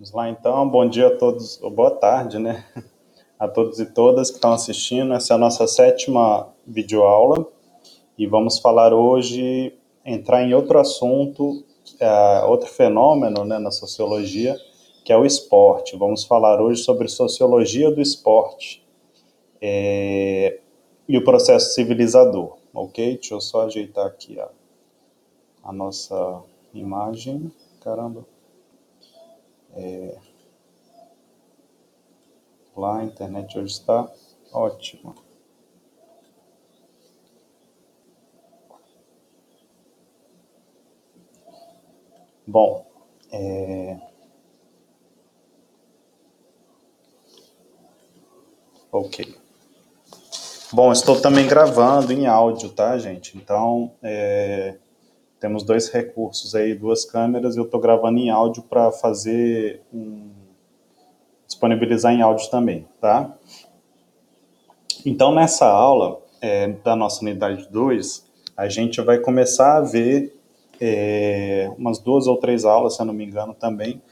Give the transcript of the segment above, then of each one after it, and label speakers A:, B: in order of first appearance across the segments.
A: Vamos lá então, bom dia a todos, ou boa tarde, né? A todos e todas que estão assistindo. Essa é a nossa sétima videoaula e vamos falar hoje, entrar em outro assunto, é, outro fenômeno né, na sociologia, que é o esporte. Vamos falar hoje sobre sociologia do esporte é, e o processo civilizador, ok? Deixa eu só ajeitar aqui a, a nossa imagem. Caramba. É... Lá a internet hoje está ótima. Bom, é... ok. Bom, estou também gravando em áudio, tá, gente? Então, é... Temos dois recursos aí, duas câmeras, eu estou gravando em áudio para fazer um... disponibilizar em áudio também, tá? Então, nessa aula é, da nossa unidade 2, a gente vai começar a ver é, umas duas ou três aulas, se eu não me engano, também.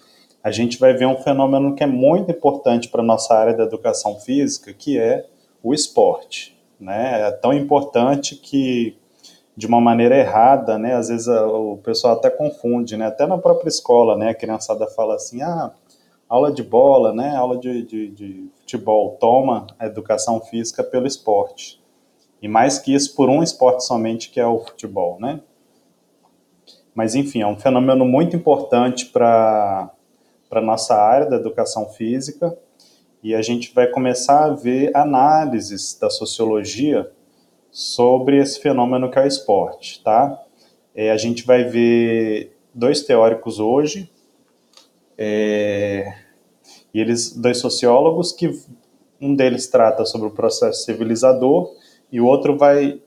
A: A gente vai ver um fenômeno que é muito importante para a nossa área da educação física, que é o esporte. Né? É tão importante que de uma maneira errada, né? Às vezes o pessoal até confunde, né? Até na própria escola, né? A criançada fala assim, ah, aula de bola, né? Aula de, de, de futebol, toma a educação física pelo esporte. E mais que isso, por um esporte somente, que é o futebol, né? Mas, enfim, é um fenômeno muito importante para a nossa área da educação física e a gente vai começar a ver análises da sociologia sobre esse fenômeno que é o esporte, tá? É, a gente vai ver dois teóricos hoje, é, e eles, dois sociólogos, que um deles trata sobre o processo civilizador e o outro vai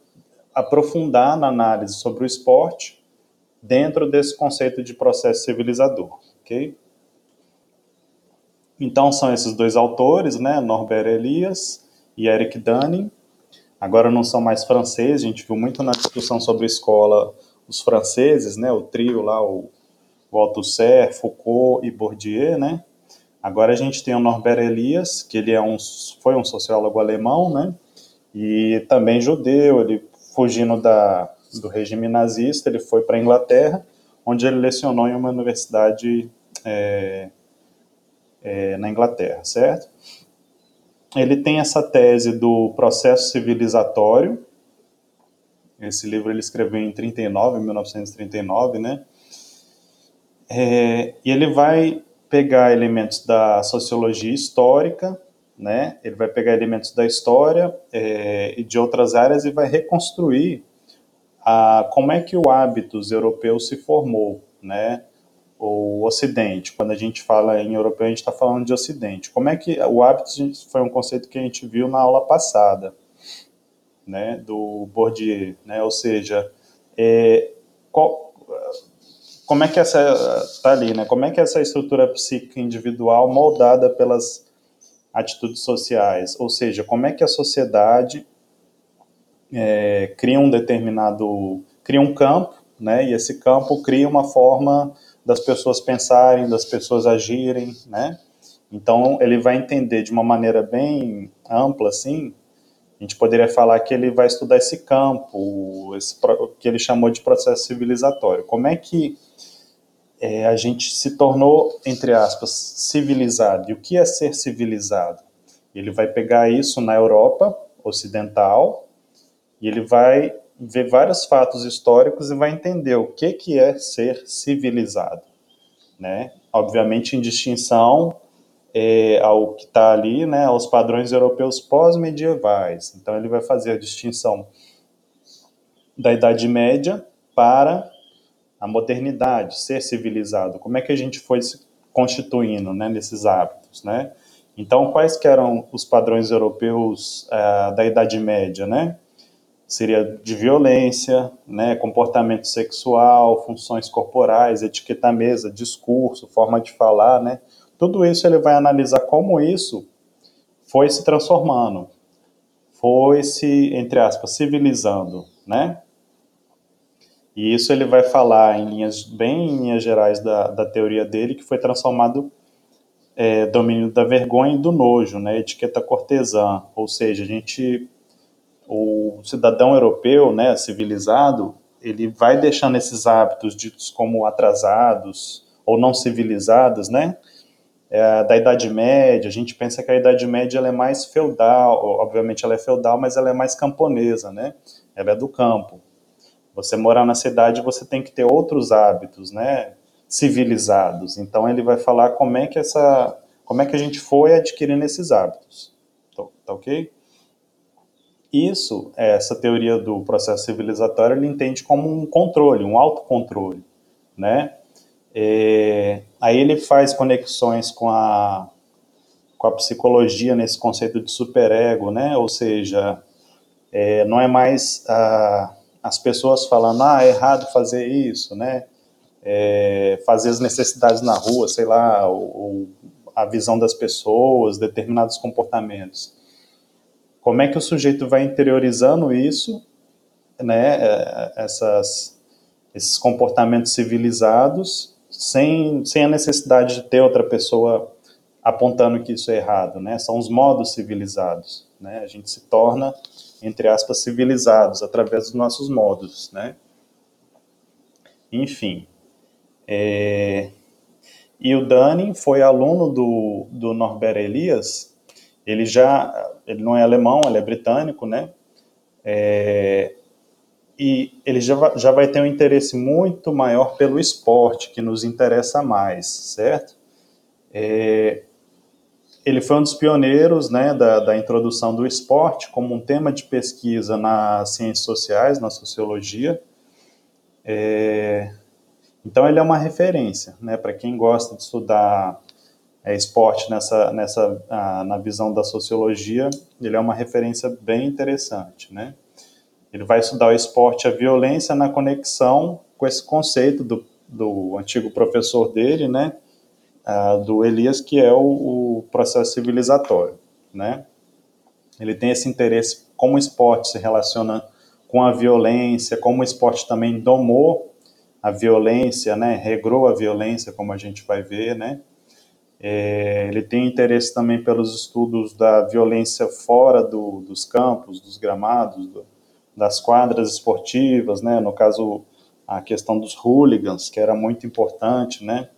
A: aprofundar na análise sobre o esporte dentro desse conceito de processo civilizador, ok? Então são esses dois autores, né, Norbert Elias e Eric Dunning, Agora não são mais franceses, a gente viu muito na discussão sobre escola os franceses, né, o trio lá, o, Althusser, Foucault e Bourdieu, né? Agora a gente tem o Norbert Elias, que ele é um, foi um sociólogo alemão, né? E também judeu, ele fugindo da, do regime nazista, ele foi para a Inglaterra, onde ele lecionou em uma universidade é, é, na Inglaterra, certo? Ele tem essa tese do processo civilizatório. Esse livro ele escreveu em 39, 1939, né? É, e ele vai pegar elementos da sociologia histórica, né? Ele vai pegar elementos da história é, e de outras áreas e vai reconstruir a, como é que o hábitos europeu se formou, né? O Ocidente. Quando a gente fala em europeu, a gente está falando de Ocidente. Como é que o hábito foi um conceito que a gente viu na aula passada, né, do Bourdieu, né? Ou seja, é, qual, como é que essa tá ali, né? Como é que essa estrutura psíquica individual moldada pelas atitudes sociais, ou seja, como é que a sociedade é, cria um determinado, cria um campo, né? E esse campo cria uma forma das pessoas pensarem, das pessoas agirem, né? Então ele vai entender de uma maneira bem ampla, assim. A gente poderia falar que ele vai estudar esse campo, esse que ele chamou de processo civilizatório. Como é que é, a gente se tornou, entre aspas, civilizado? E o que é ser civilizado? Ele vai pegar isso na Europa ocidental e ele vai ver vários fatos históricos e vai entender o que, que é ser civilizado, né? Obviamente em distinção é, ao que está ali, né, aos padrões europeus pós-medievais. Então ele vai fazer a distinção da Idade Média para a modernidade, ser civilizado. Como é que a gente foi se constituindo, né, nesses hábitos, né? Então quais que eram os padrões europeus uh, da Idade Média, né? Seria de violência, né, comportamento sexual, funções corporais, etiqueta mesa, discurso, forma de falar, né? Tudo isso ele vai analisar como isso foi se transformando, foi se, entre aspas, civilizando, né? E isso ele vai falar em linhas, bem em linhas gerais da, da teoria dele, que foi transformado é, domínio da vergonha e do nojo, né, etiqueta cortesã, ou seja, a gente, o cidadão europeu, né, civilizado, ele vai deixando esses hábitos ditos como atrasados ou não civilizados, né, é, da Idade Média, a gente pensa que a Idade Média ela é mais feudal, obviamente ela é feudal, mas ela é mais camponesa, né, ela é do campo. Você morar na cidade, você tem que ter outros hábitos, né, civilizados. Então ele vai falar como é que essa, como é que a gente foi adquirindo esses hábitos, tá, tá ok? Isso, essa teoria do processo civilizatório, ele entende como um controle, um autocontrole, né? É, aí ele faz conexões com a, com a psicologia nesse conceito de superego, né? Ou seja, é, não é mais a, as pessoas falando, ah, é errado fazer isso, né? é, fazer as necessidades na rua, sei lá, ou, ou a visão das pessoas, determinados comportamentos. Como é que o sujeito vai interiorizando isso, né, é, essas, esses comportamentos civilizados, sem, sem a necessidade de ter outra pessoa apontando que isso é errado, né? São os modos civilizados, né? A gente se torna, entre aspas, civilizados através dos nossos modos, né? Enfim, é, e o Dani foi aluno do, do Norbert Elias. Ele já, ele não é alemão, ele é britânico, né? É, e ele já, já vai ter um interesse muito maior pelo esporte, que nos interessa mais, certo? É, ele foi um dos pioneiros né, da, da introdução do esporte como um tema de pesquisa nas ciências sociais, na sociologia. É, então ele é uma referência, né, para quem gosta de estudar é, esporte nessa, nessa ah, na visão da sociologia, ele é uma referência bem interessante, né. Ele vai estudar o esporte, a violência na conexão com esse conceito do, do antigo professor dele, né, ah, do Elias, que é o, o processo civilizatório, né. Ele tem esse interesse como o esporte se relaciona com a violência, como o esporte também domou a violência, né, regrou a violência, como a gente vai ver, né, é, ele tem interesse também pelos estudos da violência fora do, dos campos, dos gramados, do, das quadras esportivas, né, no caso, a questão dos hooligans, que era muito importante, né,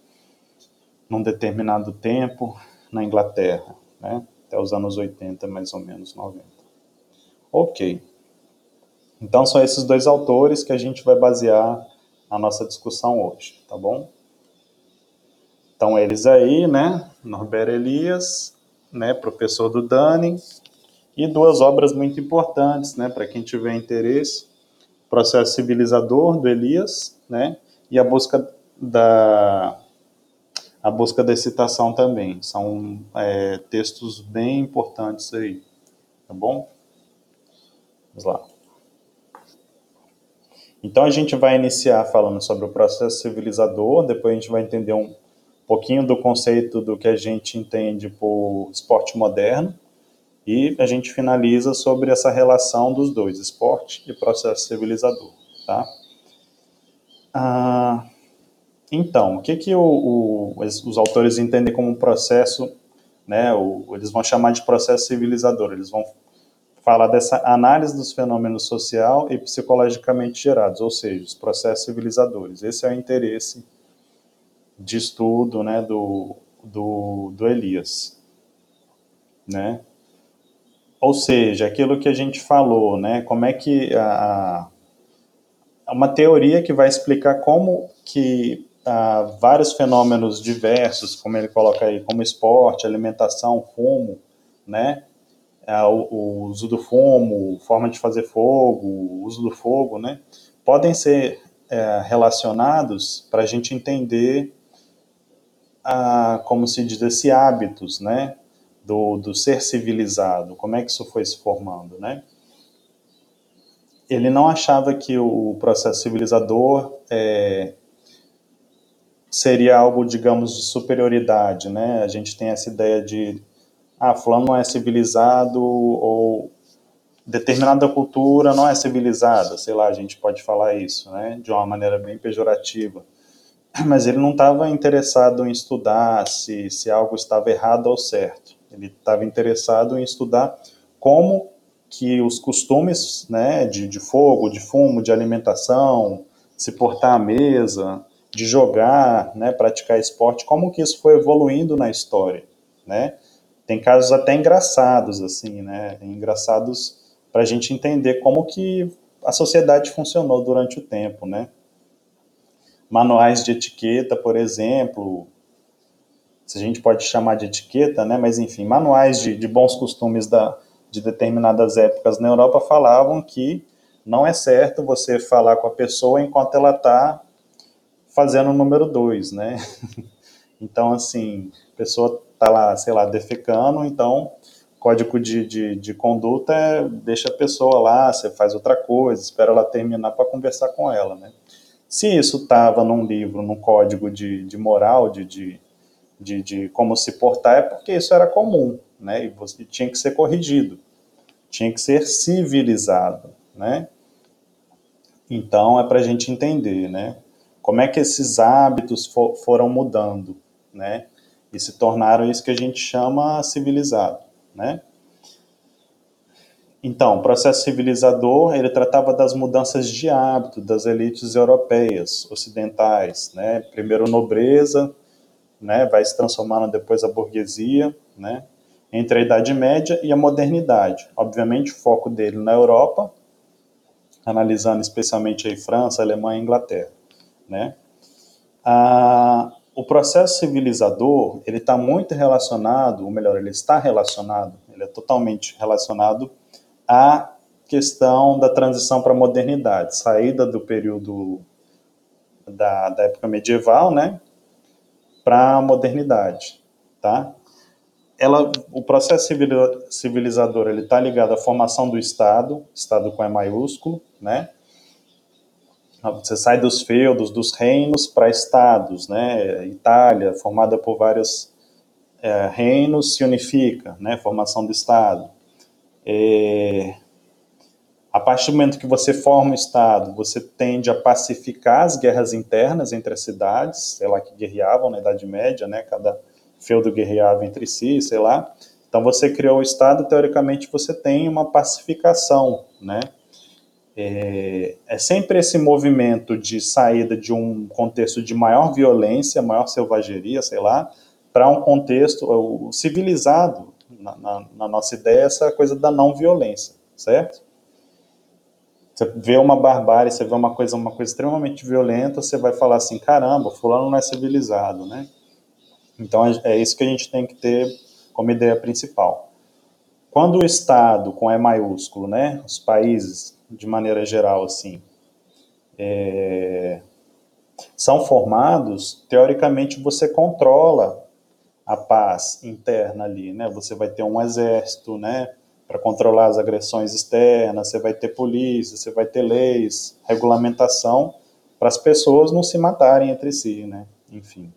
A: num determinado tempo na Inglaterra, né, até os anos 80, mais ou menos, 90. Ok. Então, são esses dois autores que a gente vai basear a nossa discussão hoje, tá bom? Então, eles aí, né? Norbert Elias, né? Professor do Dunning, e duas obras muito importantes, né? Para quem tiver interesse: Processo Civilizador, do Elias, né? E a busca da a busca da citação também. São é, textos bem importantes aí, tá bom? Vamos lá. Então a gente vai iniciar falando sobre o processo civilizador, depois a gente vai entender um pouquinho do conceito do que a gente entende por esporte moderno e a gente finaliza sobre essa relação dos dois, esporte e processo civilizador, tá? Ah, então, o que que o, o, os autores entendem como um processo, né? O, eles vão chamar de processo civilizador. Eles vão fala dessa análise dos fenômenos social e psicologicamente gerados, ou seja, os processos civilizadores. Esse é o interesse de estudo né, do, do, do Elias. Né? Ou seja, aquilo que a gente falou, né, como é que a, a uma teoria que vai explicar como que a, vários fenômenos diversos, como ele coloca aí, como esporte, alimentação, fumo, né, é, o, o, uso do fumo, forma de fazer fogo, o uso do fogo, né, podem ser é, relacionados para a gente entender, a, como se diz, esse hábitos, né, do, do ser civilizado, como é que isso foi se formando, né. Ele não achava que o processo civilizador é, seria algo, digamos, de superioridade, né? A gente tem essa ideia de ah, fulano não é civilizado ou determinada cultura não é civilizada, sei lá, a gente pode falar isso, né, de uma maneira bem pejorativa. Mas ele não estava interessado em estudar se, se algo estava errado ou certo. Ele estava interessado em estudar como que os costumes né, de, de fogo, de fumo, de alimentação, se portar à mesa, de jogar, né, praticar esporte, como que isso foi evoluindo na história, né? Tem casos até engraçados, assim, né? Engraçados para a gente entender como que a sociedade funcionou durante o tempo, né? Manuais de etiqueta, por exemplo, se a gente pode chamar de etiqueta, né? Mas enfim, manuais de, de bons costumes da, de determinadas épocas na Europa falavam que não é certo você falar com a pessoa enquanto ela está fazendo o número dois, né? Então, assim, a pessoa está lá, sei lá, defecando, então código de, de, de conduta é, deixa a pessoa lá, você faz outra coisa, espera ela terminar para conversar com ela, né? Se isso estava num livro, num código de, de moral, de, de, de, de como se portar, é porque isso era comum, né? E você tinha que ser corrigido, tinha que ser civilizado, né? Então é para a gente entender, né? Como é que esses hábitos for, foram mudando, né? E se tornaram isso que a gente chama civilizado, né? Então, o processo civilizador, ele tratava das mudanças de hábito das elites europeias, ocidentais, né? Primeiro nobreza, né? Vai se transformando depois a burguesia, né? Entre a Idade Média e a modernidade. Obviamente, o foco dele na Europa, analisando especialmente aí França, Alemanha e Inglaterra, né? Ah, o processo civilizador, ele está muito relacionado, ou melhor, ele está relacionado, ele é totalmente relacionado à questão da transição para a modernidade, saída do período da, da época medieval, né, para a modernidade, tá? Ela, o processo civilizador, ele está ligado à formação do Estado, Estado com E maiúsculo, né, você sai dos feudos, dos reinos para estados, né? Itália, formada por vários é, reinos, se unifica, né? Formação do estado. É, a partir do momento que você forma o estado, você tende a pacificar as guerras internas entre as cidades, sei lá, que guerreavam na Idade Média, né? Cada feudo guerreava entre si, sei lá. Então você criou o estado, teoricamente você tem uma pacificação, né? É, é, sempre esse movimento de saída de um contexto de maior violência, maior selvageria, sei lá, para um contexto civilizado, na, na, nossa ideia, essa coisa da não violência, certo? Você vê uma barbárie, você vê uma coisa, uma coisa extremamente violenta, você vai falar assim, caramba, fulano não é civilizado, né? Então é, é isso que a gente tem que ter como ideia principal. Quando o Estado, com E maiúsculo, né, os países de maneira geral, assim, é, são formados, teoricamente você controla a paz interna ali, né? Você vai ter um exército, né? Para controlar as agressões externas, você vai ter polícia, você vai ter leis, regulamentação para as pessoas não se matarem entre si, né? Enfim.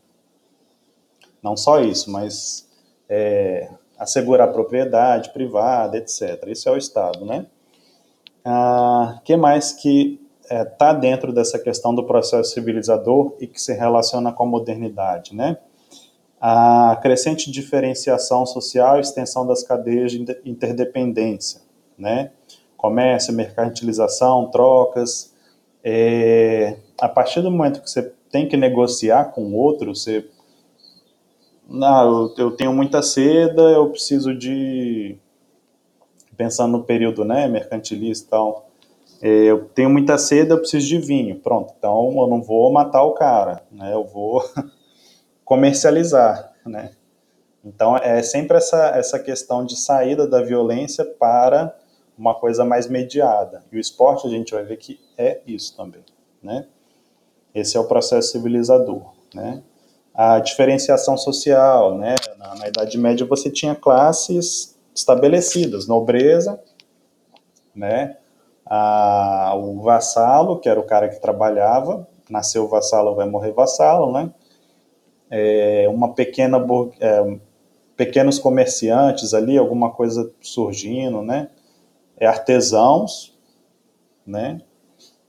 A: Não só isso, mas é, assegurar propriedade privada, etc. Isso é o Estado, né? Ah, que mais que está é, tá dentro dessa questão do processo civilizador e que se relaciona com a modernidade, né? A crescente diferenciação social e extensão das cadeias de interdependência, né? Comércio, mercantilização, trocas. É, a partir do momento que você tem que negociar com outro, você não, eu, eu tenho muita seda, eu preciso de pensando no período né, mercantilista e tal, é, eu tenho muita sede, eu preciso de vinho. Pronto, então eu não vou matar o cara, né? Eu vou comercializar, né? Então é sempre essa, essa questão de saída da violência para uma coisa mais mediada. E o esporte a gente vai ver que é isso também, né? Esse é o processo civilizador, né? A diferenciação social, né? Na, na Idade Média você tinha classes estabelecidas, nobreza, né? Ah, o vassalo, que era o cara que trabalhava, nasceu vassalo, vai morrer vassalo, né? É, uma pequena, é, pequenos comerciantes ali, alguma coisa surgindo, né? É, artesãos, né?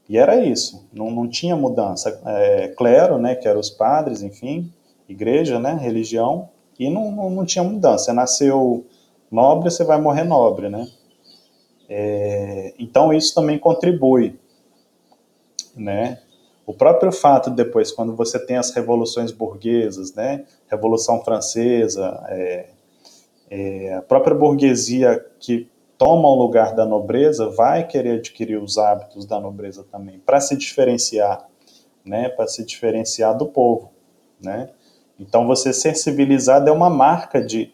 A: E era isso, não, não tinha mudança. É, clero, né, que eram os padres, enfim, igreja, né, religião, e não, não, não tinha mudança. Você nasceu nobre, você vai morrer nobre, né? É, então isso também contribui, né? O próprio fato depois, quando você tem as revoluções burguesas, né? Revolução Francesa, é, é, a própria burguesia que toma o lugar da nobreza vai querer adquirir os hábitos da nobreza também, para se diferenciar, né? Para se diferenciar do povo, né? Então você ser civilizado é uma marca de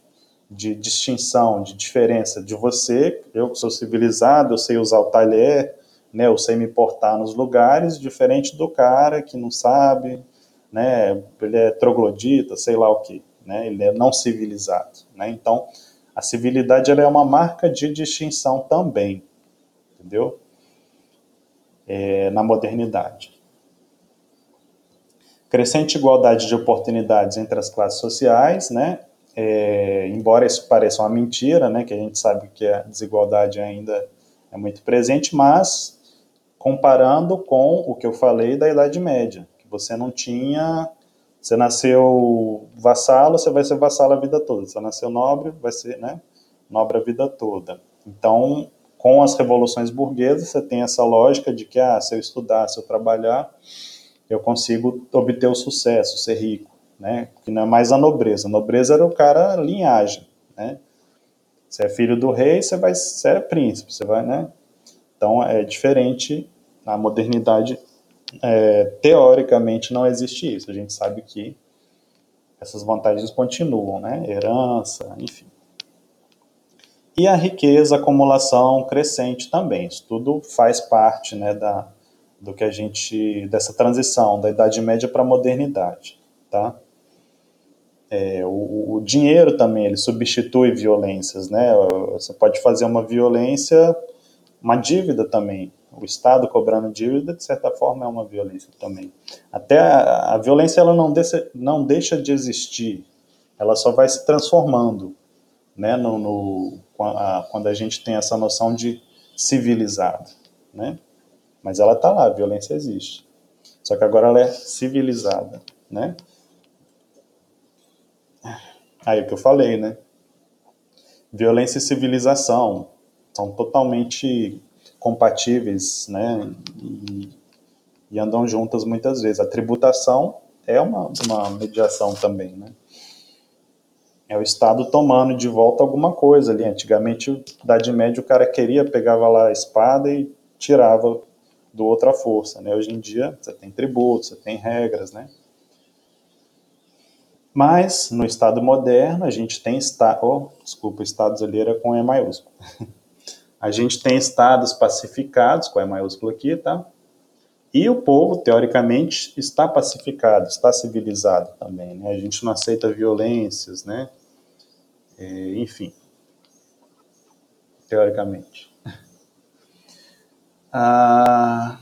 A: de distinção, de diferença de você, eu que sou civilizado, eu sei usar o talher, né, eu sei me portar nos lugares, diferente do cara que não sabe, né, ele é troglodita, sei lá o que, né, ele é não civilizado, né, então a civilidade ela é uma marca de distinção também, entendeu? É, na modernidade. Crescente igualdade de oportunidades entre as classes sociais, né, é, embora isso pareça uma mentira, né, que a gente sabe que a desigualdade ainda é muito presente, mas comparando com o que eu falei da Idade Média, que você não tinha, você nasceu vassalo, você vai ser vassalo a vida toda, você nasceu nobre, vai ser, né, nobre a vida toda. Então, com as revoluções burguesas, você tem essa lógica de que, ah, se eu estudar, se eu trabalhar, eu consigo obter o sucesso, ser rico né? Que não é mais a nobreza. A nobreza era o cara linhagem, né? Você é filho do rei, você vai ser é príncipe, você vai, né? Então é diferente na modernidade. É, teoricamente não existe isso. A gente sabe que essas vantagens continuam, né? Herança, enfim. E a riqueza, acumulação crescente também. Isso tudo faz parte, né, da, do que a gente dessa transição da Idade Média para a modernidade, tá? É, o, o, dinheiro também ele substitui violências, né? Você pode fazer uma violência, uma dívida também. O Estado cobrando dívida, de certa forma, é uma violência também. Até a, a violência ela não deixa, não deixa de existir, ela só vai se transformando, né? No, no a, quando a gente tem essa noção de civilizado, né? Mas ela está lá, a violência existe. Só que agora ela é civilizada, né? Aí o que eu falei, né? Violência e civilização são totalmente compatíveis, né? E, e andam juntas muitas vezes. A tributação é uma, uma mediação também, né? É o Estado tomando de volta alguma coisa ali. Antigamente, na Idade Média, o cara queria, pegava lá a espada e tirava do outra força, né? Hoje em dia, você tem tributos, você tem regras, né? Mas, no Estado moderno, a gente tem... Esta... Oh, desculpa, Estados ali era com E maiúsculo. a gente tem estados pacificados, com E maiúsculo aqui, tá? E o povo, teoricamente, está pacificado, está civilizado também, né? A gente não aceita violências, né? É, enfim, teoricamente. Ah,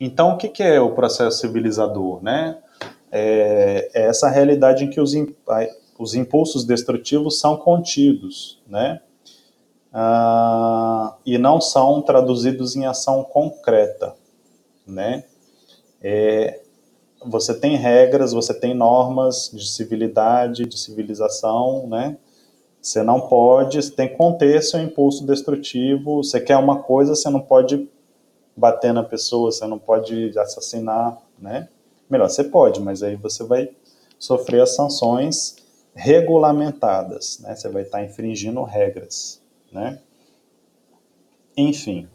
A: então, o que é o processo civilizador, né? é, é essa realidade em que os, os impulsos destrutivos são contidos, né? Ah, e não são traduzidos em ação concreta, né? É, você tem regras, você tem normas de civilidade, de civilização, né? Você não pode, você tem que conter seu impulso destrutivo. Você quer uma coisa, você não pode bater na pessoa, você não pode assassinar, né? Melhor, você pode, mas aí você vai sofrer as sanções regulamentadas, né? Você vai estar infringindo regras, né? Enfim,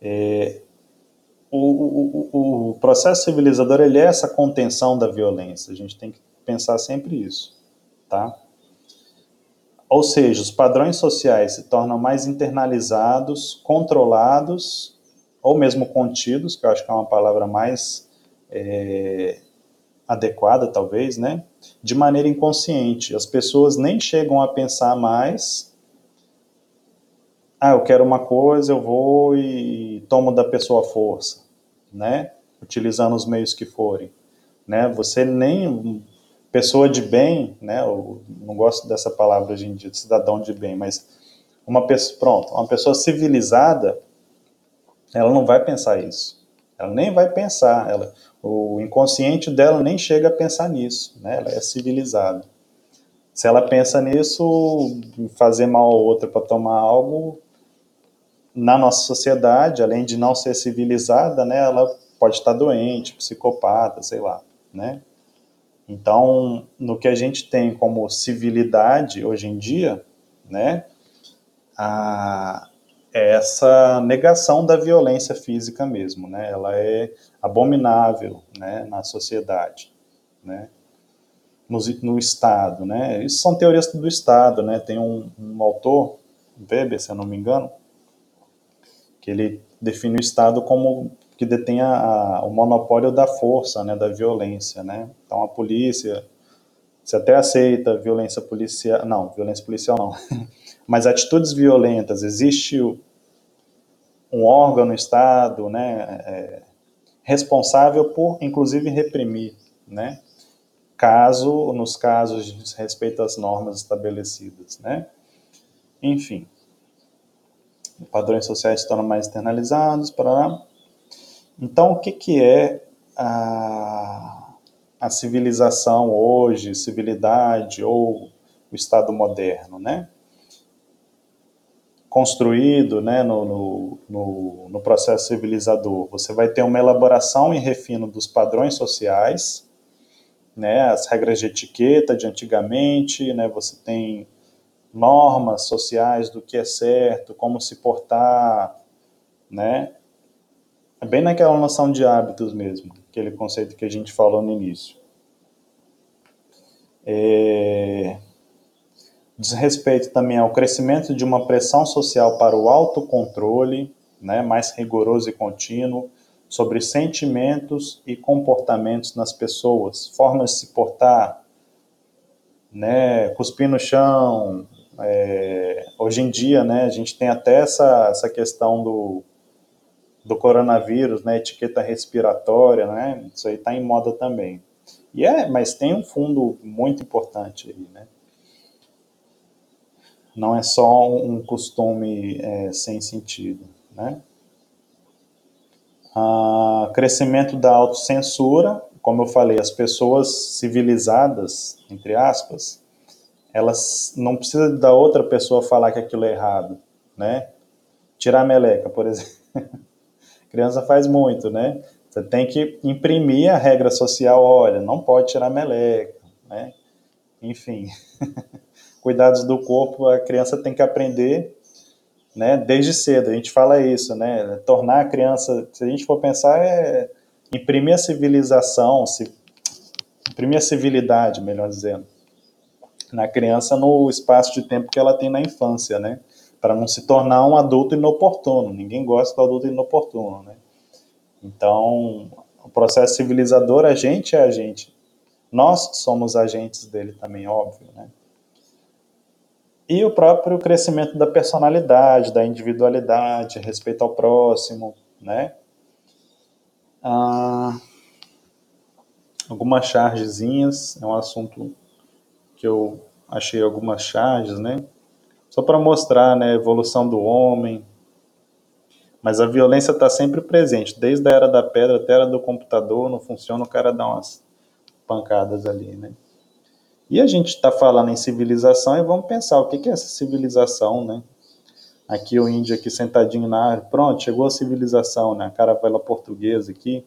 A: é, o, o, o, processo civilizador ele é essa contenção da violência. A gente tem que pensar sempre isso, tá? Ou seja, os padrões sociais se tornam mais internalizados, controlados ou mesmo contidos, que eu acho que é uma palavra mais é, adequada, talvez, né? De maneira inconsciente. As pessoas nem chegam a pensar mais. Ah, eu quero uma coisa, eu vou e tomo da pessoa a força, né? Utilizando os meios que forem, né? Você nem pessoa de bem, né? Eu não gosto dessa palavra hoje em dia, de cidadão de bem, mas uma pessoa, pronto, uma pessoa civilizada, ela não vai pensar isso Ela nem vai pensar, ela, o inconsciente dela nem chega a pensar nisso, né? Ela é civilizada. Se ela pensa nisso, fazer mal a outra para tomar algo, na nossa sociedade, além de não ser civilizada, né, ela pode estar doente, psicopata, sei lá, né? Então, no que a gente tem como civilidade hoje em dia, né, a, é essa negação da violência física mesmo, né? Ela é abominável, né, na sociedade, né? No, no Estado, né? Isso são teorias do Estado, né? Tem um, um autor, Weber, se eu não me engano, que ele define o Estado como que detém a, a, o monopólio da força, né, da violência, né? Então a polícia, você até aceita violência policial, não, violência policial não, mas atitudes violentas, existe um órgão no Estado, né, é, responsável por, inclusive, reprimir, né? Caso, nos casos de respeito às normas estabelecidas, né? Enfim padrões sociais se tornam mais externalizados, para Então, o que, que é a, a civilização hoje, civilidade ou o Estado moderno, né? Construído né, no, no, no, no processo civilizador. Você vai ter uma elaboração e refino dos padrões sociais, né, as regras de etiqueta de antigamente, né, você tem normas sociais do que é certo, como se portar, né? É bem naquela noção de hábitos mesmo, aquele conceito que a gente falou no início. É... Diz respeito também ao crescimento de uma pressão social para o autocontrole, né, mais rigoroso e contínuo, sobre sentimentos e comportamentos nas pessoas, formas de se portar, né, cuspir no chão, é, hoje em dia, né, a gente tem até essa, essa questão do, do coronavírus, né, etiqueta respiratória, né, isso aí está em moda também. E é, mas tem um fundo muito importante aí, né. Não é só um costume é, sem sentido, né. Ah, crescimento da autocensura, como eu falei, as pessoas civilizadas, entre aspas, elas não precisa da outra pessoa falar que aquilo é errado, né? Tirar a meleca, por exemplo. criança faz muito, né? Você tem que imprimir a regra social, olha, não pode tirar meleca, né? Enfim, cuidados do corpo, a criança tem que aprender, né? Desde cedo, a gente fala isso, né? Tornar a criança, se a gente for pensar, é imprimir a civilização, imprimir a civilidade, melhor dizendo na criança no espaço de tempo que ela tem na infância, né? Para não se tornar um adulto inoportuno. Ninguém gosta do adulto inoportuno, né? Então, o processo civilizador, a gente é a gente. Nós somos agentes dele também, óbvio, né? E o próprio crescimento da personalidade, da individualidade, respeito ao próximo, né? Ah, algumas chargezinhas, é um assunto que eu achei algumas charges, né? Só para mostrar né, a evolução do homem. Mas a violência está sempre presente, desde a era da pedra até a era do computador, não funciona, o cara dá umas pancadas ali, né? E a gente está falando em civilização e vamos pensar o que, é essa civilização, né? Aqui o índio aqui sentadinho na árvore, pronto, chegou a civilização, né? A caravela portuguesa aqui,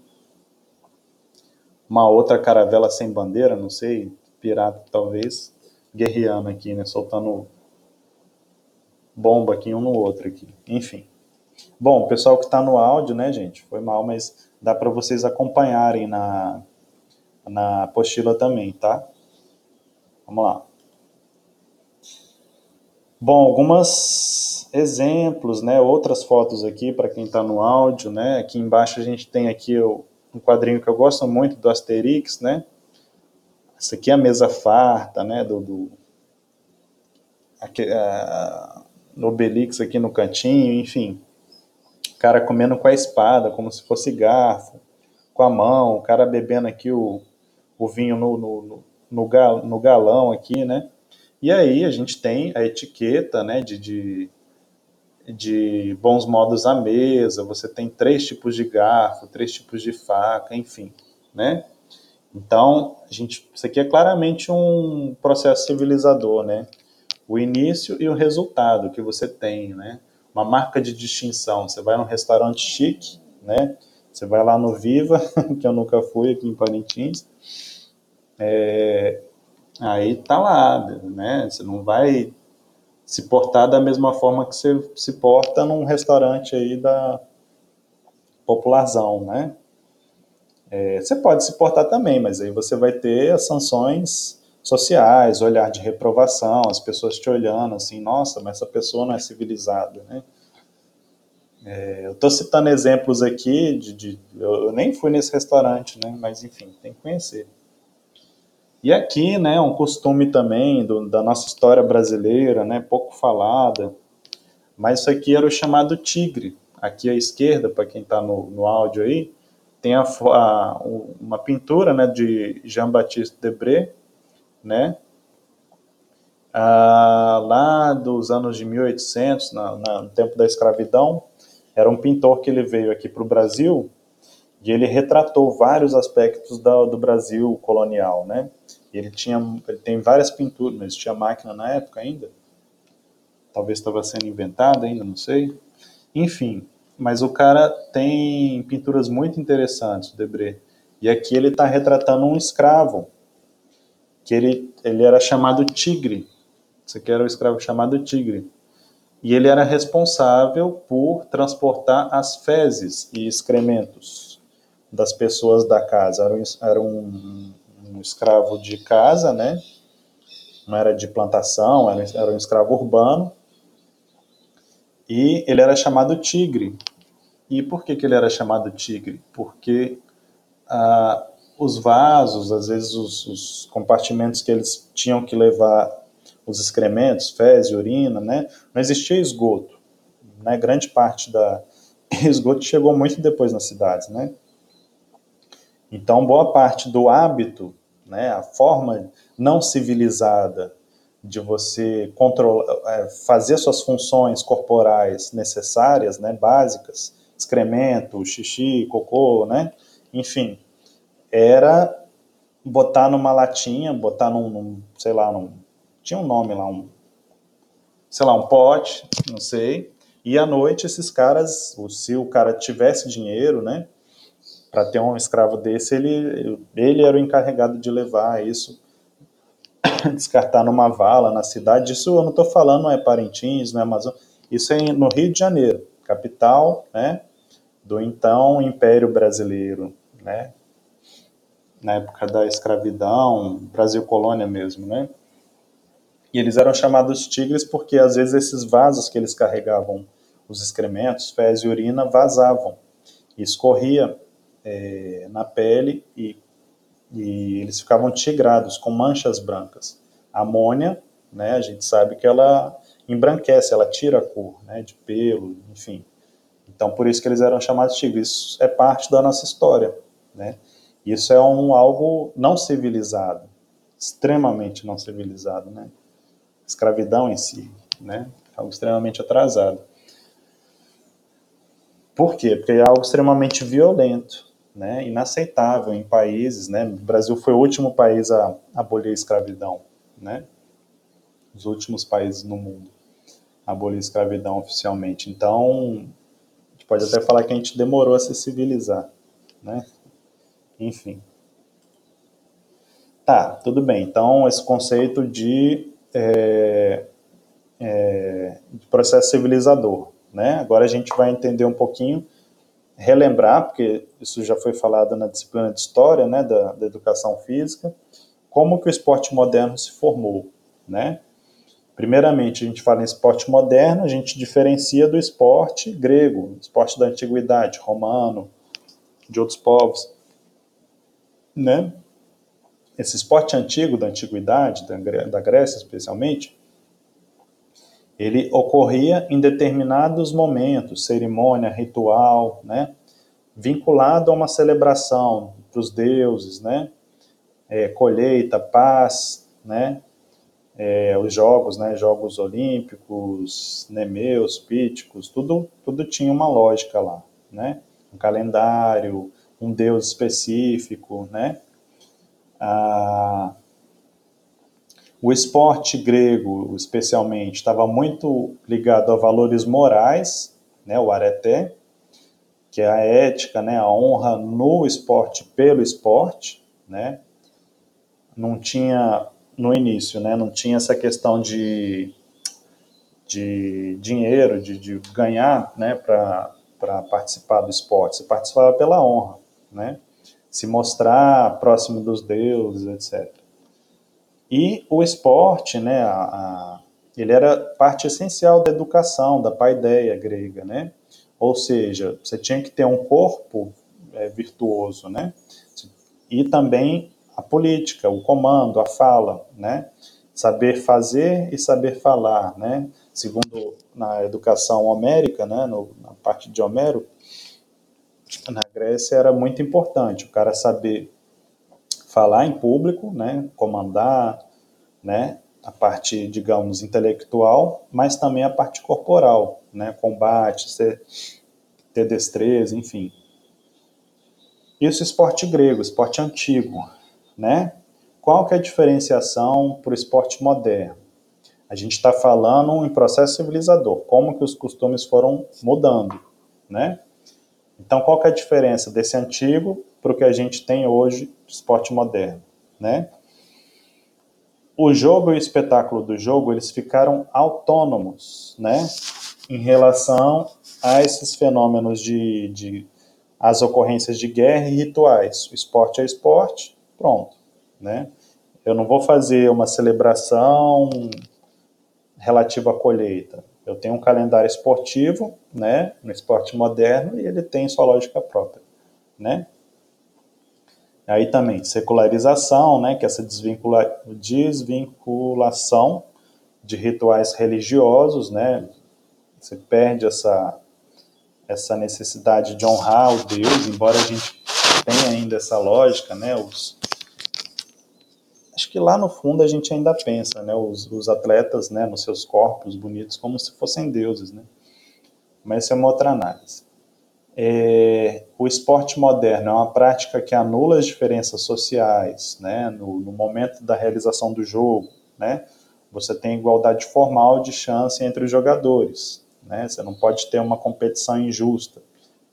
A: uma outra caravela sem bandeira, não sei, pirata talvez, guerreando aqui, né? Soltando bomba aqui um no outro aqui. Enfim. Bom, pessoal que está no áudio, né, gente? Foi mal, mas dá para vocês acompanharem na, na apostila também, tá? Vamos lá. Bom, algumas exemplos, né? Outras fotos aqui para quem está no áudio, né? Aqui embaixo a gente tem aqui o, um quadrinho que eu gosto muito do Asterix, né? Essa aqui é a mesa farta, né, do, do aqui, a, no Obelix aqui no cantinho, enfim. O cara comendo com a espada, como se fosse garfo, com a mão, o cara bebendo aqui o, o vinho no, no, no, no, gal, no galão aqui, né? E aí a gente tem a etiqueta, né, de, de de bons modos à mesa, você tem três tipos de garfo, três tipos de faca, enfim, né? Então, a gente, isso aqui é claramente um processo civilizador, né? O início e o resultado que você tem, né? Uma marca de distinção. Você vai num restaurante chique, né? Você vai lá no Viva, que eu nunca fui aqui em Parintins, é, aí tá lá, né? Você não vai se portar da mesma forma que você se porta num restaurante aí da popularzão, né? É, você pode se portar também, mas aí você vai ter as sanções sociais, olhar de reprovação, as pessoas te olhando assim, nossa, mas essa pessoa não é civilizada, né? É, eu estou citando exemplos aqui de, de eu, eu, nem fui nesse restaurante, né? Mas enfim, tem que conhecer. E aqui, né, um costume também do, da nossa história brasileira, né, pouco falada, mas isso aqui era o chamado tigre. Aqui à esquerda, para quem está no, no áudio aí, tem a, a, uma pintura, né, de Jean-Baptiste Debré, né, ah, lá dos anos de 1800, na, na, no tempo da escravidão, era um pintor que ele veio aqui para o Brasil e ele retratou vários aspectos do, do Brasil colonial, né? Ele tinha, ele tem várias pinturas, mas tinha máquina na época ainda. Talvez estava sendo inventada ainda, não sei. Enfim, mas o cara tem pinturas muito interessantes, o Debré. E aqui ele está retratando um escravo, que ele, ele era chamado Tigre. Isso aqui era um escravo chamado Tigre. E ele era responsável por transportar as fezes e excrementos das pessoas da casa. Era um, era um um escravo de casa, né? Não era de plantação, era, era um escravo urbano. E ele era chamado tigre. E por que, que ele era chamado tigre? Porque ah, os vasos, às vezes os, os, compartimentos que eles tinham que levar os excrementos, fezes, urina, né? Não existia esgoto. Né? Grande parte da esgoto chegou muito depois nas cidades, né? Então, boa parte do hábito né? A forma não civilizada de você controlar, é, fazer suas funções corporais necessárias, né, básicas, excremento, xixi, cocô, né, enfim, era botar numa latinha, botar num, num, sei lá, num, tinha um nome lá, um, sei lá, um pote, não sei, e à noite esses caras, se o cara tivesse dinheiro, né, para ter um escravo desse, ele, ele era o encarregado de levar isso, descartar numa vala na cidade. Isso eu não estou falando, não é Parintins, não é Amazonas, isso é no Rio de Janeiro, capital né, do então Império Brasileiro, né, na época da escravidão, Brasil colônia mesmo, né? E eles eram chamados tigres porque às vezes esses vasos que eles carregavam os excrementos, fezes e urina vazavam e escorria é, na pele e, e eles ficavam tigrados, com manchas brancas. A amônia, né, a gente sabe que ela embranquece, ela tira a cor né, de pelo, enfim. Então, por isso que eles eram chamados tigres. Isso é parte da nossa história. Né? Isso é um algo não civilizado, extremamente não civilizado. Né? Escravidão em si, né? algo extremamente atrasado. Por quê? Porque é algo extremamente violento né, inaceitável em países, né, o Brasil foi o último país a abolir a escravidão, né, os últimos países no mundo a abolir a escravidão oficialmente. Então, a gente pode até falar que a gente demorou a se civilizar, né, enfim. Tá, tudo bem. Então, esse conceito de, é, é, de processo civilizador, né, agora a gente vai entender um pouquinho relembrar, porque isso já foi falado na disciplina de História, né, da, da educação física, como que o esporte moderno se formou, né? Primeiramente, a gente fala em esporte moderno, a gente diferencia do esporte grego, esporte da antiguidade, romano, de outros povos, né? Esse esporte antigo da antiguidade, da Grécia especialmente, ele ocorria em determinados momentos, cerimônia, ritual, né, vinculado a uma celebração para os deuses, né, é, colheita, paz, né, é, os jogos, né, jogos olímpicos, nemeus, píticos, tudo, tudo tinha uma lógica lá, né? Um calendário, um deus específico, né? Ah, o esporte grego, especialmente, estava muito ligado a valores morais, né, o areté, que é a ética, né, a honra no esporte pelo esporte, né? Não tinha no início, né? Não tinha essa questão de, de dinheiro, de, de ganhar, né? Para participar do esporte. Você participava pela honra, né? Se mostrar próximo dos deuses, etc. E o esporte, né? A, a, ele era parte essencial da educação, da paideia grega, né? Ou seja, você tinha que ter um corpo é, virtuoso, né? E também a política, o comando, a fala, né? Saber fazer e saber falar, né? Segundo na educação homérica, né? No, na parte de Homero, na Grécia era muito importante o cara saber falar em público, né? Comandar, né? A parte, digamos, intelectual, mas também a parte corporal, né? Combate, ser, ter destreza, enfim. Isso esporte grego, esporte antigo, né? Qual que é a diferenciação para o esporte moderno? A gente está falando em processo civilizador, como que os costumes foram mudando, né? Então, qual que é a diferença desse antigo para o que a gente tem hoje de esporte moderno, né? O jogo e o espetáculo do jogo, eles ficaram autônomos, né? Em relação a esses fenômenos de, de as ocorrências de guerra e rituais. O esporte é esporte, pronto, né? Eu não vou fazer uma celebração relativa à colheita. Eu tenho um calendário esportivo, né, no esporte moderno, e ele tem sua lógica própria, né? Aí também, secularização, né, que é essa desvincula desvinculação de rituais religiosos, né? Você perde essa essa necessidade de honrar o Deus, embora a gente tenha ainda essa lógica, né? Os, acho que lá no fundo a gente ainda pensa, né, os, os atletas, né, nos seus corpos bonitos como se fossem deuses, né? Mas isso é uma outra análise. É, o esporte moderno é uma prática que anula as diferenças sociais, né, no, no momento da realização do jogo, né? Você tem igualdade formal de chance entre os jogadores, né? Você não pode ter uma competição injusta.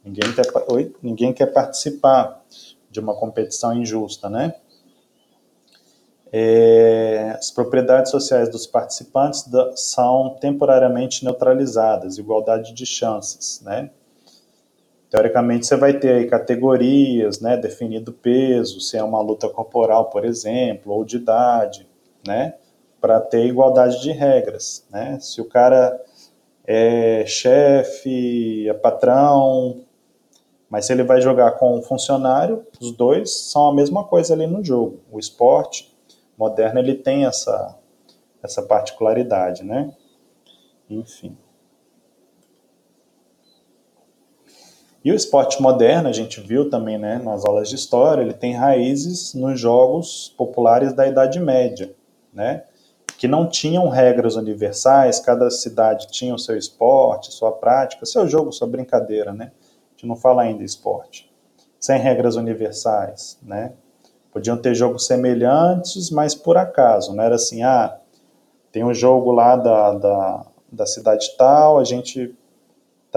A: Ninguém quer, oi? Ninguém quer participar de uma competição injusta, né? é, as propriedades sociais dos participantes da, são temporariamente neutralizadas, igualdade de chances, né? Teoricamente, você vai ter aí categorias, né, definido peso, se é uma luta corporal, por exemplo, ou de idade, né, para ter igualdade de regras, né? Se o cara é chefe, é patrão, mas se ele vai jogar com um funcionário, os dois são a mesma coisa ali no jogo. O esporte moderno ele tem essa, essa particularidade, né? Enfim. E o esporte moderno, a gente viu também né, nas aulas de história, ele tem raízes nos jogos populares da Idade Média, né? Que não tinham regras universais, cada cidade tinha o seu esporte, sua prática, seu jogo, sua brincadeira, né? A gente não fala ainda esporte. Sem regras universais, né? Podiam ter jogos semelhantes, mas por acaso. Não era assim, ah, tem um jogo lá da, da, da cidade tal, a gente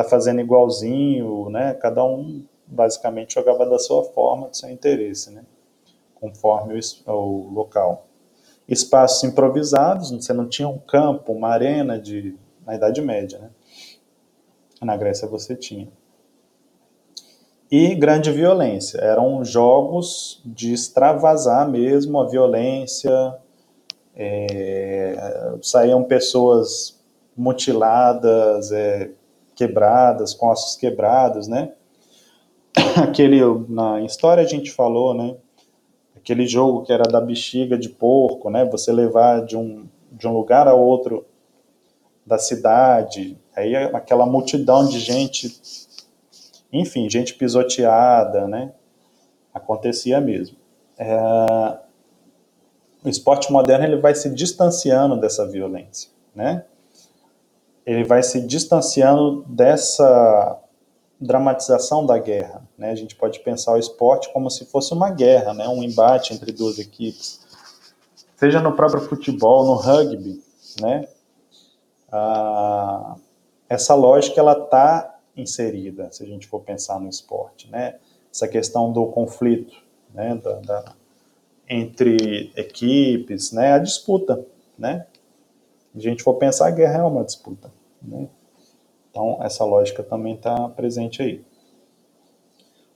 A: tá fazendo igualzinho, né? Cada um basicamente jogava da sua forma, do seu interesse, né? Conforme o, o local. Espaços improvisados, você não tinha um campo, uma arena de, na Idade Média, né? Na Grécia você tinha e grande violência. Eram jogos de extravasar mesmo a violência, é, saíam pessoas mutiladas, é, quebradas, com ossos quebrados, né? Aquele, na história a gente falou, né? Aquele jogo que era da bexiga de porco, né? Você levar de um, de um lugar a outro da cidade, aí aquela multidão de gente enfim, gente pisoteada, né? Acontecia mesmo. É... o esporte moderno ele vai se distanciando dessa violência, né? Ele vai se distanciando dessa dramatização da guerra, né? A gente pode pensar o esporte como se fosse uma guerra, né? Um embate entre duas equipes, seja no próprio futebol, no rugby, né? Ah, essa lógica ela está inserida, se a gente for pensar no esporte, né? Essa questão do conflito, né? Da, da, entre equipes, né? A disputa, né? Se a gente for pensar, a guerra é uma disputa, né? Então, essa lógica também está presente aí.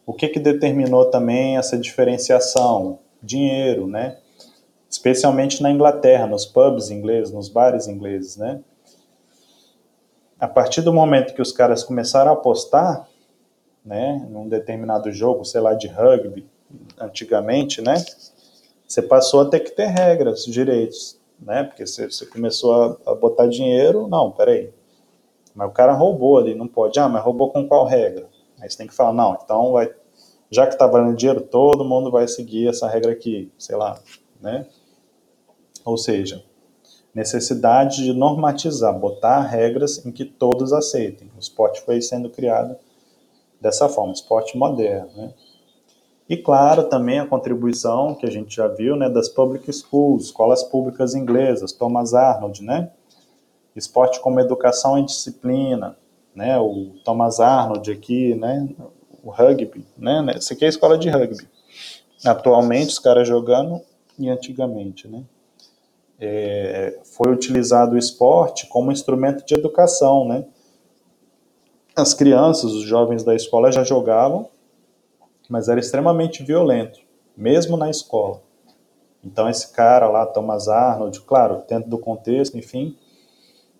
A: O que, que determinou também essa diferenciação? Dinheiro, né? Especialmente na Inglaterra, nos pubs ingleses, nos bares ingleses, né? a partir do momento que os caras começaram a apostar, né, num determinado jogo, sei lá, de rugby, antigamente, né, você passou a ter que ter regras, direitos, né, porque você, você começou a, a, botar dinheiro, não, peraí, mas o cara roubou ali, não pode, ah, mas roubou com qual regra? Aí você tem que falar, não, então vai, já que tá valendo dinheiro, todo mundo vai seguir essa regra aqui, sei lá, né, ou seja, necessidade de normatizar, botar regras em que todos aceitem. O esporte foi sendo criado dessa forma, esporte moderno. Né? E claro, também a contribuição que a gente já viu né, das public schools, escolas públicas inglesas, Thomas Arnold, né? Esporte como educação e disciplina, né? O Thomas Arnold aqui, né? O rugby, né? Essa aqui é a escola de rugby. Atualmente os caras jogando e antigamente, né? é, foi utilizado o esporte como instrumento de educação, né? As crianças, os jovens da escola já jogavam, mas era extremamente violento, mesmo na escola. Então esse cara lá, Thomas Arnold, claro, dentro do contexto, enfim,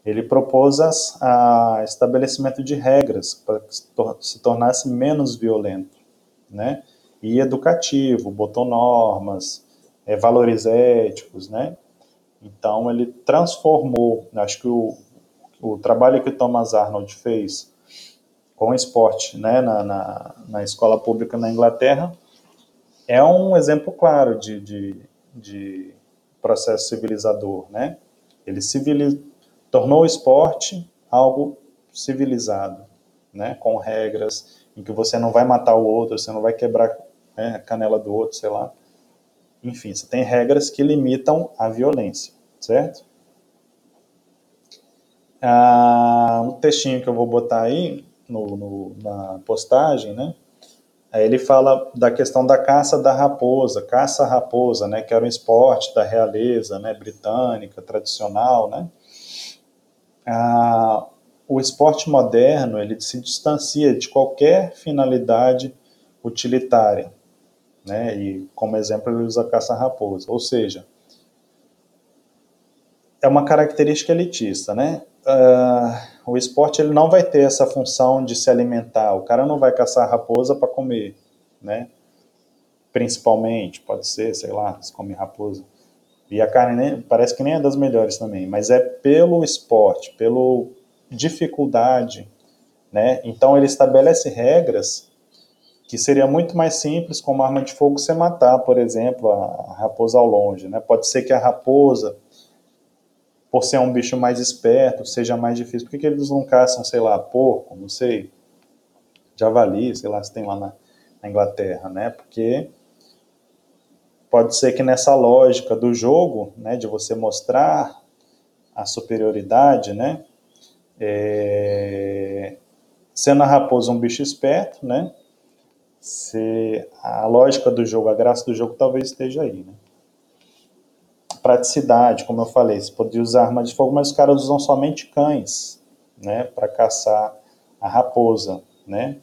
A: ele propôs a estabelecimento de regras para que se tornasse menos violento, né? E educativo, botou normas, é, valores éticos, né? Então, ele transformou, acho que o, o trabalho que o Thomas Arnold fez com o esporte né, na, na, na escola pública na Inglaterra é um exemplo claro de, de, de processo civilizador. Né? Ele civiliz... tornou o esporte algo civilizado, né, com regras em que você não vai matar o outro, você não vai quebrar né, a canela do outro, sei lá. Enfim, você tem regras que limitam a violência, certo? Ah, um textinho que eu vou botar aí no, no, na postagem, né? Aí ele fala da questão da caça da raposa, caça-raposa, né? Que era um esporte da realeza, né? Britânica, tradicional, né? Ah, o esporte moderno ele se distancia de qualquer finalidade utilitária, né? E como exemplo ele usa caça-raposa, ou seja, é uma característica elitista, né? Uh, o esporte ele não vai ter essa função de se alimentar. O cara não vai caçar raposa para comer, né? Principalmente, pode ser, sei lá, se come raposa. E a carne nem, parece que nem é das melhores também, mas é pelo esporte, pelo dificuldade, né? Então ele estabelece regras que seria muito mais simples com uma arma de fogo você matar, por exemplo, a raposa ao longe. Né? Pode ser que a raposa, por ser um bicho mais esperto, seja mais difícil. Por que, que eles não caçam, sei lá, porco, não sei, javali, sei lá, se tem lá na, na Inglaterra, né? Porque pode ser que nessa lógica do jogo, né, de você mostrar a superioridade, né, é, sendo a raposa um bicho esperto, né, se a lógica do jogo, a graça do jogo talvez esteja aí, né? Praticidade, como eu falei, você poderia usar arma de fogo, mas os caras usam somente cães, né, para caçar a raposa, né?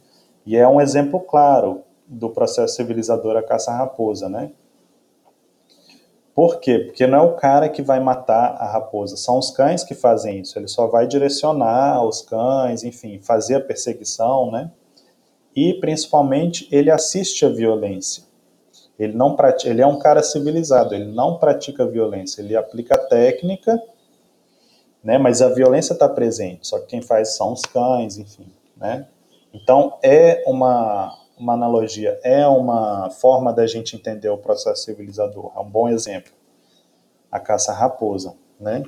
A: E é um exemplo claro do processo civilizador a caça raposa, né? Por quê? Porque não é o cara que vai matar a raposa, são os cães que fazem isso. Ele só vai direcionar os cães, enfim, fazer a perseguição, né? e principalmente ele assiste a violência. Ele não pratica, ele é um cara civilizado, ele não pratica violência, ele aplica técnica, né, mas a violência está presente, só que quem faz são os cães, enfim, né? Então é uma uma analogia, é uma forma da gente entender o processo civilizador, é um bom exemplo. a caça raposa, né?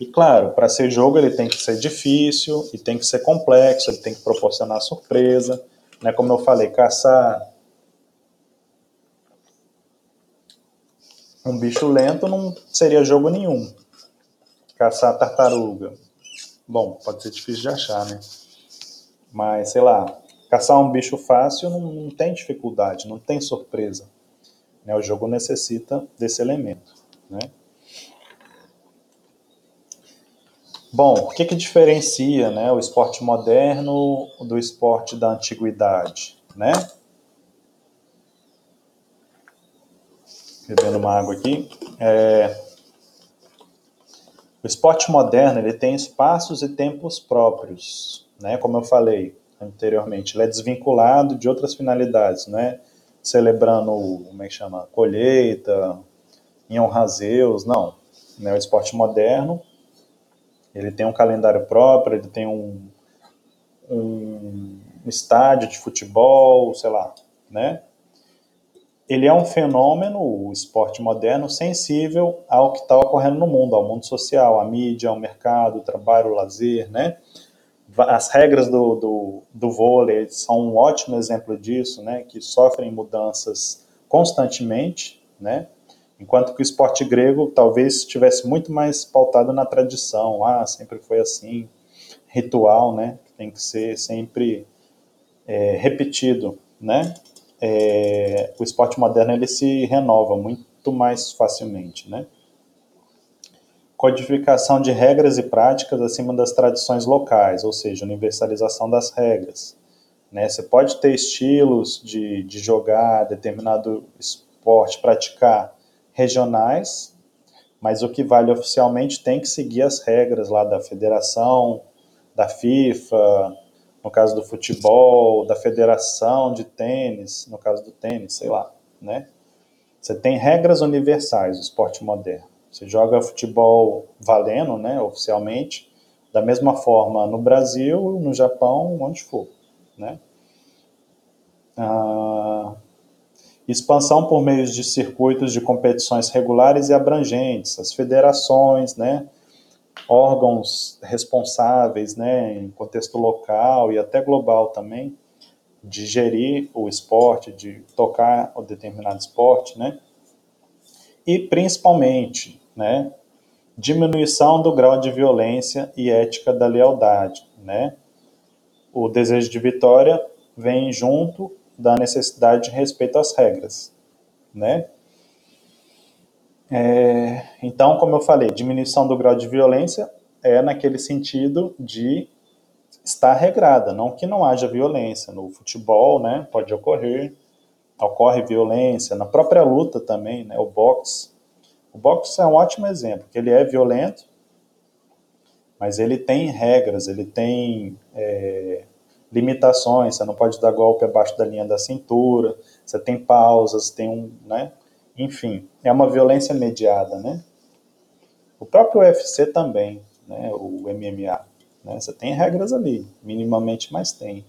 A: E claro, para ser jogo ele tem que ser difícil e tem que ser complexo, ele tem que proporcionar surpresa, né? Como eu falei, caçar um bicho lento não seria jogo nenhum. Caçar tartaruga, bom, pode ser difícil de achar, né? Mas sei lá, caçar um bicho fácil não, não tem dificuldade, não tem surpresa. Né? O jogo necessita desse elemento, né? Bom, o que, que diferencia né, o esporte moderno do esporte da antiguidade? Né? Bebendo uma água aqui. É, o esporte moderno ele tem espaços e tempos próprios, né? Como eu falei anteriormente, ele é desvinculado de outras finalidades, né? Celebrando, como é que chama, colheita, em honra a Zeus, não. Né? O esporte moderno ele tem um calendário próprio, ele tem um, um estádio de futebol, sei lá, né? Ele é um fenômeno, o esporte moderno, sensível ao que está ocorrendo no mundo, ao mundo social, à mídia, ao mercado, ao trabalho, ao lazer, né? As regras do, do, do vôlei são um ótimo exemplo disso, né? Que sofrem mudanças constantemente, né? Enquanto que o esporte grego talvez estivesse muito mais pautado na tradição, ah, sempre foi assim, ritual, né, que tem que ser sempre é, repetido, né? É, o esporte moderno ele se renova muito mais facilmente, né? Codificação de regras e práticas acima das tradições locais, ou seja, universalização das regras. Né? Você pode ter estilos de, de jogar determinado esporte, praticar regionais, mas o que vale oficialmente tem que seguir as regras lá da federação, da FIFA, no caso do futebol, da federação de tênis, no caso do tênis, sei lá, né? Você tem regras universais do esporte moderno. Você joga futebol valendo, né, oficialmente, da mesma forma no Brasil, no Japão, onde for, né? Ah, expansão por meio de circuitos de competições regulares e abrangentes, as federações, né, órgãos responsáveis, né, em contexto local e até global também, de gerir o esporte, de tocar o determinado esporte, né, e principalmente, né, diminuição do grau de violência e ética da lealdade, né, o desejo de vitória vem junto da necessidade de respeito às regras, né? É, então, como eu falei, diminuição do grau de violência é naquele sentido de estar regrada, não que não haja violência no futebol, né? Pode ocorrer, ocorre violência na própria luta também, né? O boxe, o boxe é um ótimo exemplo, que ele é violento, mas ele tem regras, ele tem é, limitações, você não pode dar golpe abaixo da linha da cintura, você tem pausas, tem um, né? Enfim, é uma violência mediada, né? O próprio UFC também, né? O MMA, né? Você tem regras ali, minimamente, mas tem.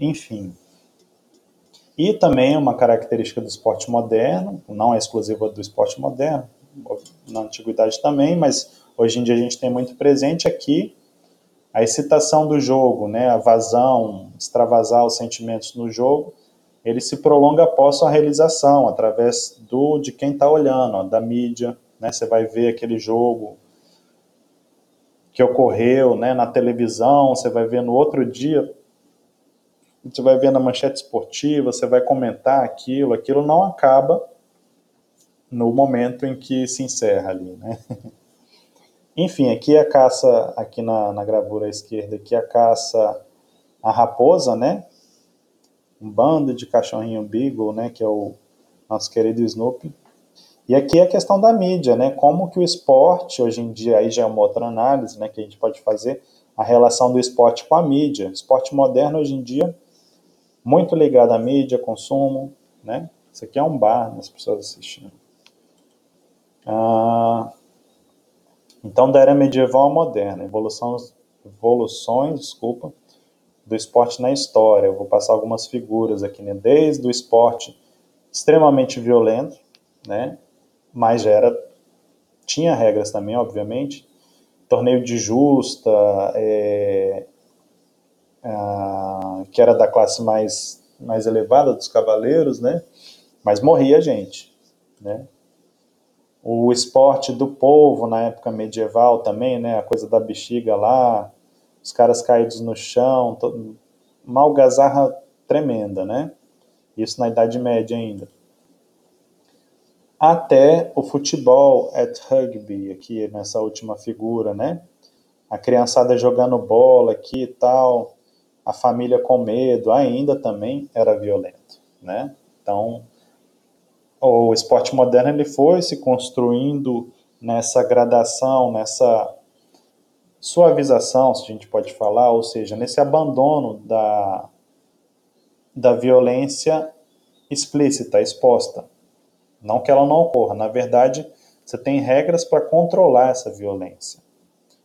A: Enfim. E também uma característica do esporte moderno, não é exclusiva do esporte moderno, na antiguidade também, mas hoje em dia a gente tem muito presente aqui a excitação do jogo, né, a vazão, extravasar os sentimentos no jogo, ele se prolonga após a realização, através do de quem está olhando, ó, da mídia, né, você vai ver aquele jogo que ocorreu, né, na televisão, você vai ver no outro dia, você vai ver na manchete esportiva, você vai comentar aquilo, aquilo não acaba no momento em que se encerra ali, né? Enfim, aqui a caça, aqui na, na gravura esquerda, aqui a caça a raposa, né? Um bando de cachorrinho beagle, né? Que é o nosso querido Snoopy. E aqui a questão da mídia, né? Como que o esporte, hoje em dia, aí já é uma outra análise, né? Que a gente pode fazer, a relação do esporte com a mídia. Esporte moderno, hoje em dia, muito ligado à mídia, consumo, né? Isso aqui é um bar, né, as pessoas assistindo. Ah, então, da era medieval à moderna, evolução, evoluções, desculpa, do esporte na história. Eu vou passar algumas figuras aqui, né? Desde o esporte extremamente violento, né? mas já era tinha regras também, obviamente. Torneio de justa, é, a, que era da classe mais, mais elevada dos cavaleiros, né? Mas morria gente, né? O esporte do povo na época medieval também, né? A coisa da bexiga lá, os caras caídos no chão, todo, tremenda, né? Isso na Idade Média ainda até o futebol at rugby, aqui nessa última figura, né? A criançada jogando bola aqui e tal, a família com medo, ainda também era violento, né? Então, o esporte moderno ele foi se construindo nessa gradação, nessa suavização, se a gente pode falar, ou seja, nesse abandono da, da violência explícita, exposta. Não que ela não ocorra, na verdade, você tem regras para controlar essa violência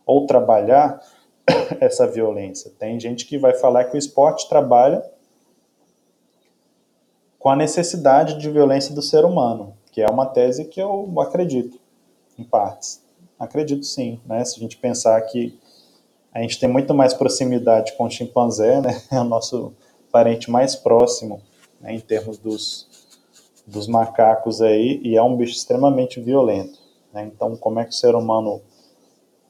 A: ou trabalhar essa violência. Tem gente que vai falar que o esporte trabalha com a necessidade de violência do ser humano, que é uma tese que eu acredito, em partes. Acredito sim, né? Se a gente pensar que a gente tem muito mais proximidade com o chimpanzé, né? É o nosso parente mais próximo, né? em termos dos, dos macacos aí e é um bicho extremamente violento. Né? Então, como é que o ser humano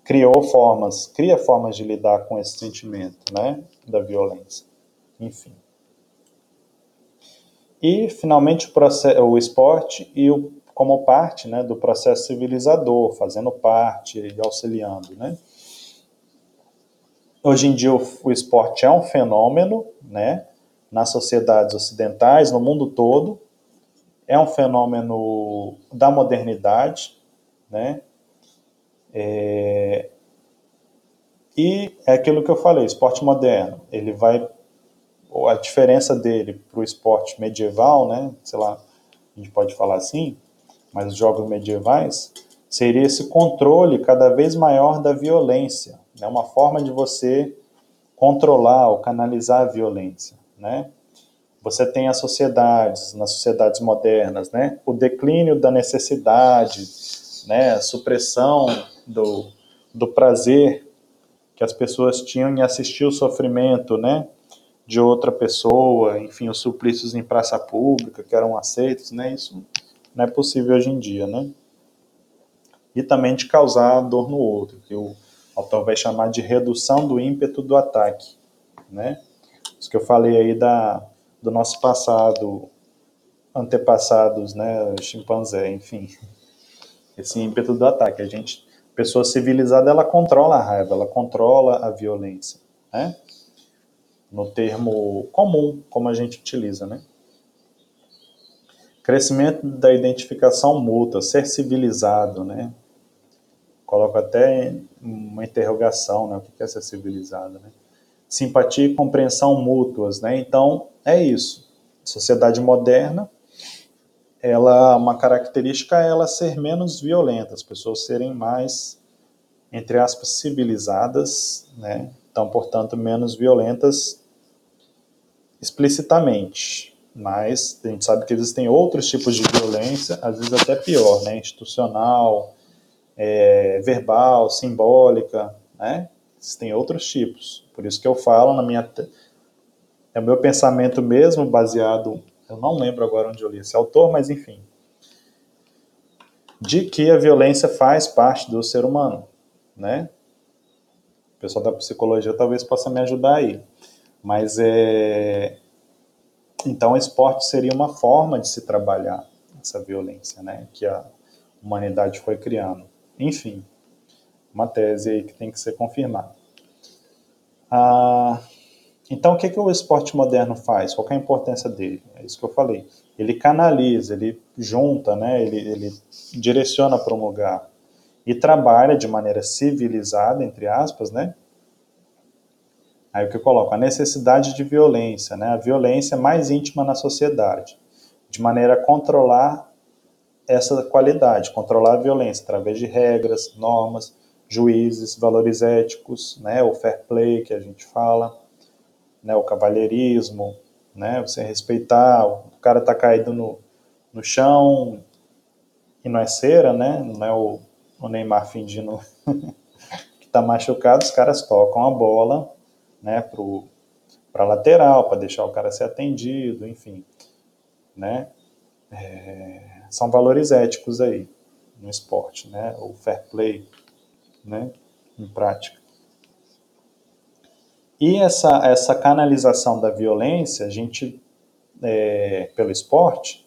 A: criou formas, cria formas de lidar com esse sentimento, né, da violência. Enfim. E finalmente o, processo, o esporte e o, como parte, né, do processo civilizador, fazendo parte e auxiliando, né. Hoje em dia o, o esporte é um fenômeno, né, nas sociedades ocidentais, no mundo todo, é um fenômeno da modernidade, né? É, e é aquilo que eu falei, esporte moderno, ele vai a diferença dele para o esporte medieval, né? Sei lá, a gente pode falar assim, mas os jogos medievais seria esse controle cada vez maior da violência, né? uma forma de você controlar ou canalizar a violência, né? Você tem as sociedades, nas sociedades modernas, né? O declínio da necessidade, né? A supressão do, do prazer que as pessoas tinham em assistir o sofrimento, né? De outra pessoa, enfim, os suplícios em praça pública que eram aceitos, né? Isso não é possível hoje em dia, né? E também de causar dor no outro, que o autor vai chamar de redução do ímpeto do ataque, né? Isso que eu falei aí da do nosso passado, antepassados, né, chimpanzé, enfim. Esse ímpeto do ataque. A gente, pessoa civilizada, ela controla a raiva, ela controla a violência, né? No termo comum, como a gente utiliza, né? Crescimento da identificação mútua, ser civilizado, né? Coloco até uma interrogação, né? O que é ser civilizado, né? Simpatia e compreensão mútuas, né? Então, é isso. Sociedade moderna, ela uma característica é ela ser menos violenta, as pessoas serem mais entre aspas civilizadas, né? Então, portanto, menos violentas explicitamente. Mas a gente sabe que existem outros tipos de violência, às vezes até pior, né? Institucional, é, verbal, simbólica, né? Existem outros tipos. Por isso que eu falo na minha é o meu pensamento mesmo, baseado, eu não lembro agora onde eu li esse autor, mas enfim, de que a violência faz parte do ser humano, né? O pessoal da psicologia talvez possa me ajudar aí. Mas é. Então, o esporte seria uma forma de se trabalhar essa violência, né? Que a humanidade foi criando. Enfim, uma tese aí que tem que ser confirmada. Ah, então, o que, que o esporte moderno faz? Qual é a importância dele? É isso que eu falei. Ele canaliza, ele junta, né? ele, ele direciona para um lugar e trabalha de maneira civilizada, entre aspas, né? Aí o que eu coloco? A necessidade de violência, né? A violência mais íntima na sociedade, de maneira a controlar essa qualidade, controlar a violência através de regras, normas, juízes, valores éticos, né? O fair play que a gente fala né, o cavalheirismo, né, você respeitar, o cara tá caído no, no chão, e não é cera, né? Não é o, o Neymar fingindo que está machucado, os caras tocam a bola, né, para lateral, para deixar o cara ser atendido, enfim, né? É, são valores éticos aí no esporte, né? O fair play, né? Em prática. E essa, essa canalização da violência, a gente, é, pelo esporte,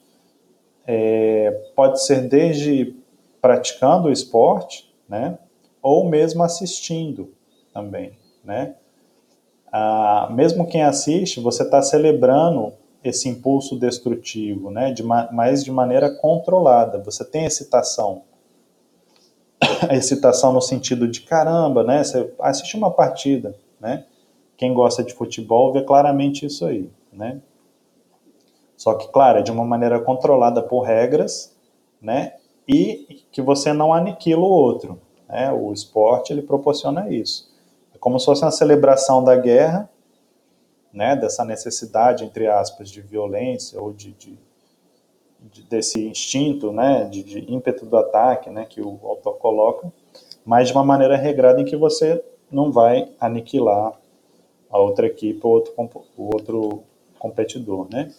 A: é, pode ser desde praticando o esporte, né? Ou mesmo assistindo também, né? Ah, mesmo quem assiste, você está celebrando esse impulso destrutivo, né? De mas de maneira controlada. Você tem excitação, a excitação no sentido de caramba, né? Você assiste uma partida, né? Quem gosta de futebol vê claramente isso aí, né? Só que, claro, é de uma maneira controlada por regras, né? E que você não aniquila o outro, né? O esporte, ele proporciona isso. É como se fosse uma celebração da guerra, né? Dessa necessidade, entre aspas, de violência ou de, de, de desse instinto, né? De, de ímpeto do ataque, né? Que o autor coloca, mas de uma maneira regrada em que você não vai aniquilar a outra equipe ou outro, o outro competidor, né?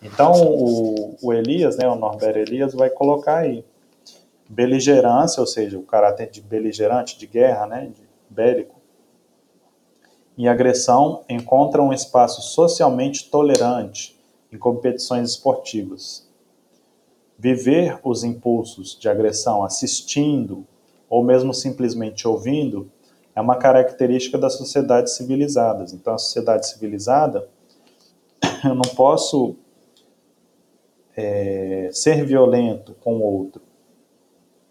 A: Então, o, o, Elias, né, o Norbert Elias, vai colocar aí beligerância, ou seja, o caráter de beligerante, de guerra, né, de bélico, e agressão encontram um espaço socialmente tolerante em competições esportivas. Viver os impulsos de agressão assistindo ou mesmo simplesmente ouvindo é uma característica das sociedades civilizadas. Então, a sociedade civilizada, eu não posso é, ser violento com o outro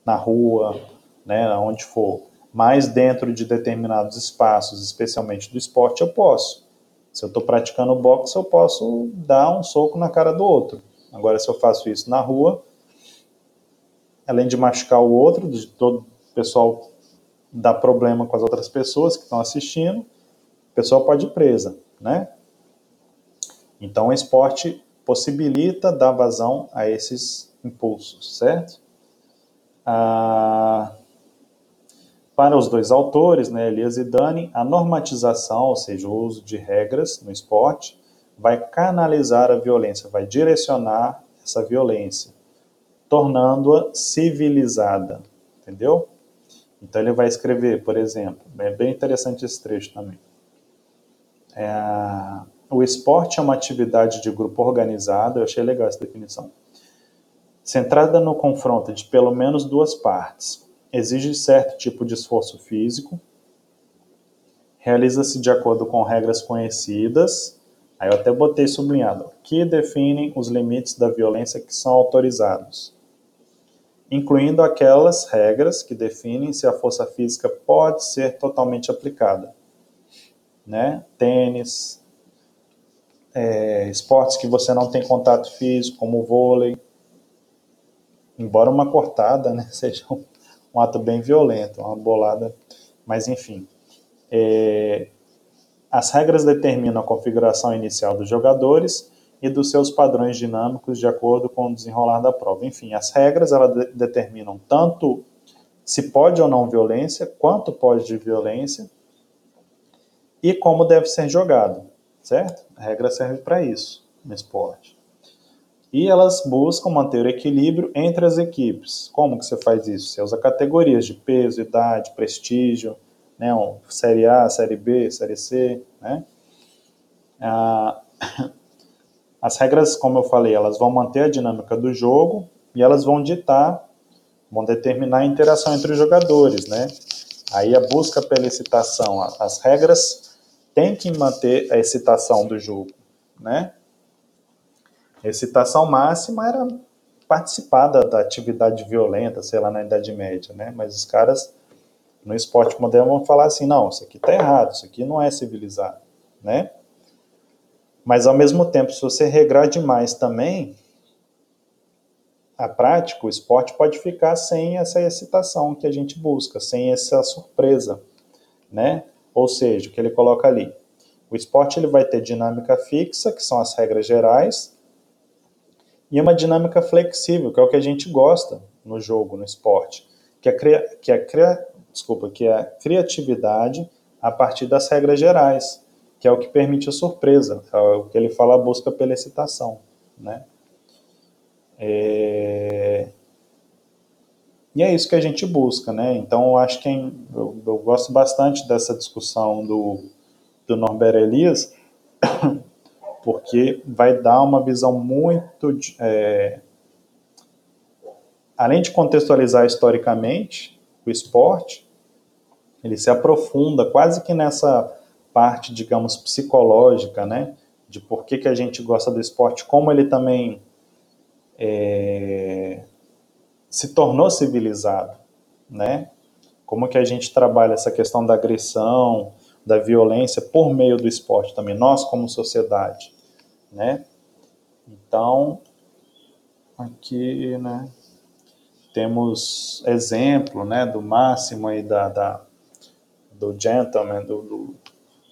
A: na rua, né, onde for, mas dentro de determinados espaços, especialmente do esporte, eu posso. Se eu estou praticando boxe, eu posso dar um soco na cara do outro. Agora, se eu faço isso na rua, além de machucar o outro, de todo o pessoal dar problema com as outras pessoas que estão assistindo, a pessoa pode ir presa, né? Então, o esporte possibilita dar vazão a esses impulsos, certo? Ah, para os dois autores, né, Elias e Dani, a normatização, ou seja, o uso de regras no esporte, vai canalizar a violência, vai direcionar essa violência, tornando-a civilizada, entendeu? Então ele vai escrever, por exemplo, é bem interessante esse trecho também. É, o esporte é uma atividade de grupo organizado, eu achei legal essa definição, centrada no confronto de pelo menos duas partes. Exige certo tipo de esforço físico, realiza-se de acordo com regras conhecidas, aí eu até botei sublinhado, que definem os limites da violência que são autorizados incluindo aquelas regras que definem se a força física pode ser totalmente aplicada. Né? Tênis, é, esportes que você não tem contato físico, como o vôlei, embora uma cortada né, seja um, um, ato bem violento, uma bolada, mas enfim. É, as regras determinam a configuração inicial dos jogadores e dos seus padrões dinâmicos de acordo com o desenrolar da prova. Enfim, as regras elas de determinam tanto se pode ou não violência, quanto pode de violência e como deve ser jogado, certo? A regra serve para isso no esporte. E elas buscam manter o equilíbrio entre as equipes. Como que você faz isso? Você usa categorias de peso, idade, prestígio, né? Série A, Série B, Série C, né? Ah, as regras, como eu falei, elas vão manter a dinâmica do jogo e elas vão ditar, vão determinar a interação entre os jogadores, né? Aí a busca pela excitação, as regras têm que manter a excitação do jogo, né? A excitação máxima era participar da, da, atividade violenta, sei lá, na Idade Média, né? Mas os caras no esporte moderno vão falar assim, não, isso aqui tá errado, isso aqui não é civilizado, né? Mas, ao mesmo tempo, se você regrar demais também, a prática, o esporte pode ficar sem essa excitação que a gente busca, sem essa surpresa, né? Ou seja, o que ele coloca ali. O esporte ele vai ter dinâmica fixa, que são as regras gerais, e uma dinâmica flexível, que é o que a gente gosta, no jogo, no esporte, que é, que é, desculpa, que é a criatividade a partir das regras gerais, que é o que permite a surpresa, é o que ele fala a busca pela excitação, né? É... E é isso que a gente busca, né? Então, eu acho que é, eu, eu gosto bastante dessa discussão do, do Norbert Elias, porque vai dar uma visão muito. É, além de contextualizar historicamente o esporte, ele se aprofunda quase que nessa parte, digamos, psicológica, né? De por que, que a gente gosta do esporte, como ele também é, se tornou civilizado, né? Como que a gente trabalha essa questão da agressão, da violência por meio do esporte também, nós como sociedade, né? Então, aqui, né, temos exemplo, né, do máximo aí da, da do gentleman, do, do,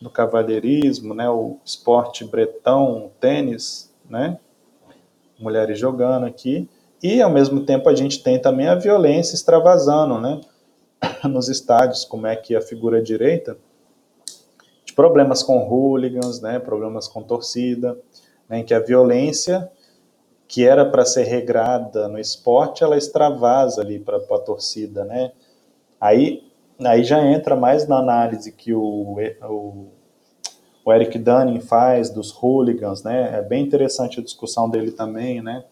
A: do cavalheirismo, né, o esporte bretão, o tênis, né, mulheres jogando aqui, e ao mesmo tempo a gente tem também a violência extravasando, né, nos estádios, como é que a figura direita problemas com hooligans, né, problemas com torcida, né, em que a violência que era para ser regrada no esporte, ela extravasa ali para a torcida, né? Aí, aí já entra mais na análise que o, o, o Eric Dunning faz dos hooligans, né? É bem interessante a discussão dele também, né?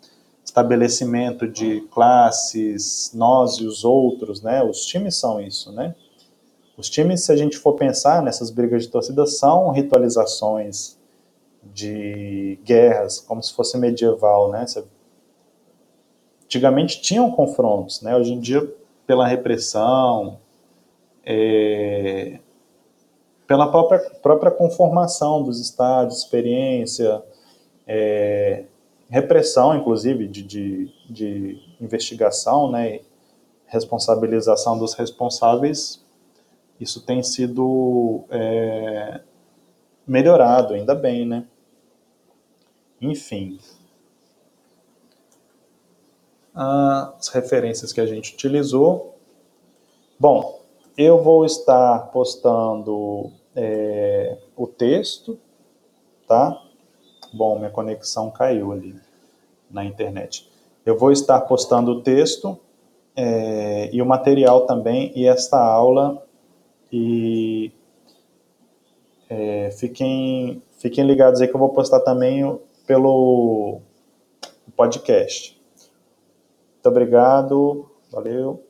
A: Estabelecimento de classes, nós e os outros, né? Os times são isso, né? Os times, se a gente for pensar nessas brigas de torcida, são ritualizações de guerras, como se fosse medieval, né? Antigamente tinham confrontos, né? Hoje em dia, pela repressão, é, pela própria, própria conformação dos estádios, experiência, é, repressão, inclusive, de, de, de investigação, né? responsabilização dos responsáveis isso tem sido é, melhorado, ainda bem, né? Enfim. As referências que a gente utilizou. Bom, eu vou estar postando é, o texto, tá? Bom, minha conexão caiu ali na internet. Eu vou estar postando o texto é, e o material também, e esta aula e é, fiquem, fiquem ligados aí que eu vou postar também pelo podcast. Muito obrigado, valeu.